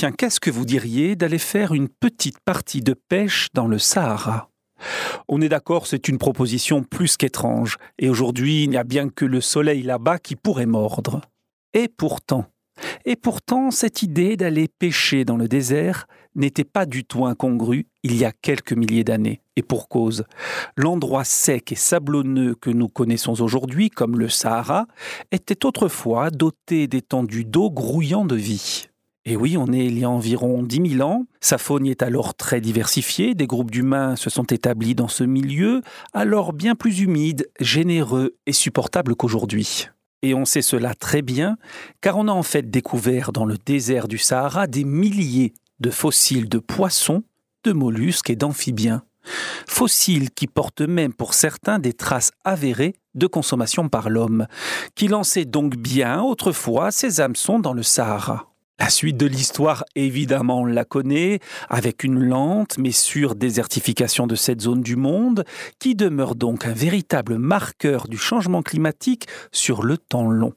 Tiens, qu'est-ce que vous diriez d'aller faire une petite partie de pêche dans le Sahara? On est d'accord, c'est une proposition plus qu'étrange, et aujourd'hui il n'y a bien que le soleil là-bas qui pourrait mordre. Et pourtant, et pourtant, cette idée d'aller pêcher dans le désert n'était pas du tout incongrue il y a quelques milliers d'années. Et pour cause, l'endroit sec et sablonneux que nous connaissons aujourd'hui, comme le Sahara, était autrefois doté d'étendues d'eau grouillant de vie. Et oui, on est il y a environ 10 000 ans. Sa faune est alors très diversifiée. Des groupes d'humains se sont établis dans ce milieu, alors bien plus humide, généreux et supportable qu'aujourd'hui. Et on sait cela très bien, car on a en fait découvert dans le désert du Sahara des milliers de fossiles de poissons, de mollusques et d'amphibiens. Fossiles qui portent même pour certains des traces avérées de consommation par l'homme, qui lançait donc bien autrefois ses hameçons dans le Sahara. La suite de l'histoire, évidemment, on la connaît, avec une lente mais sûre désertification de cette zone du monde, qui demeure donc un véritable marqueur du changement climatique sur le temps long.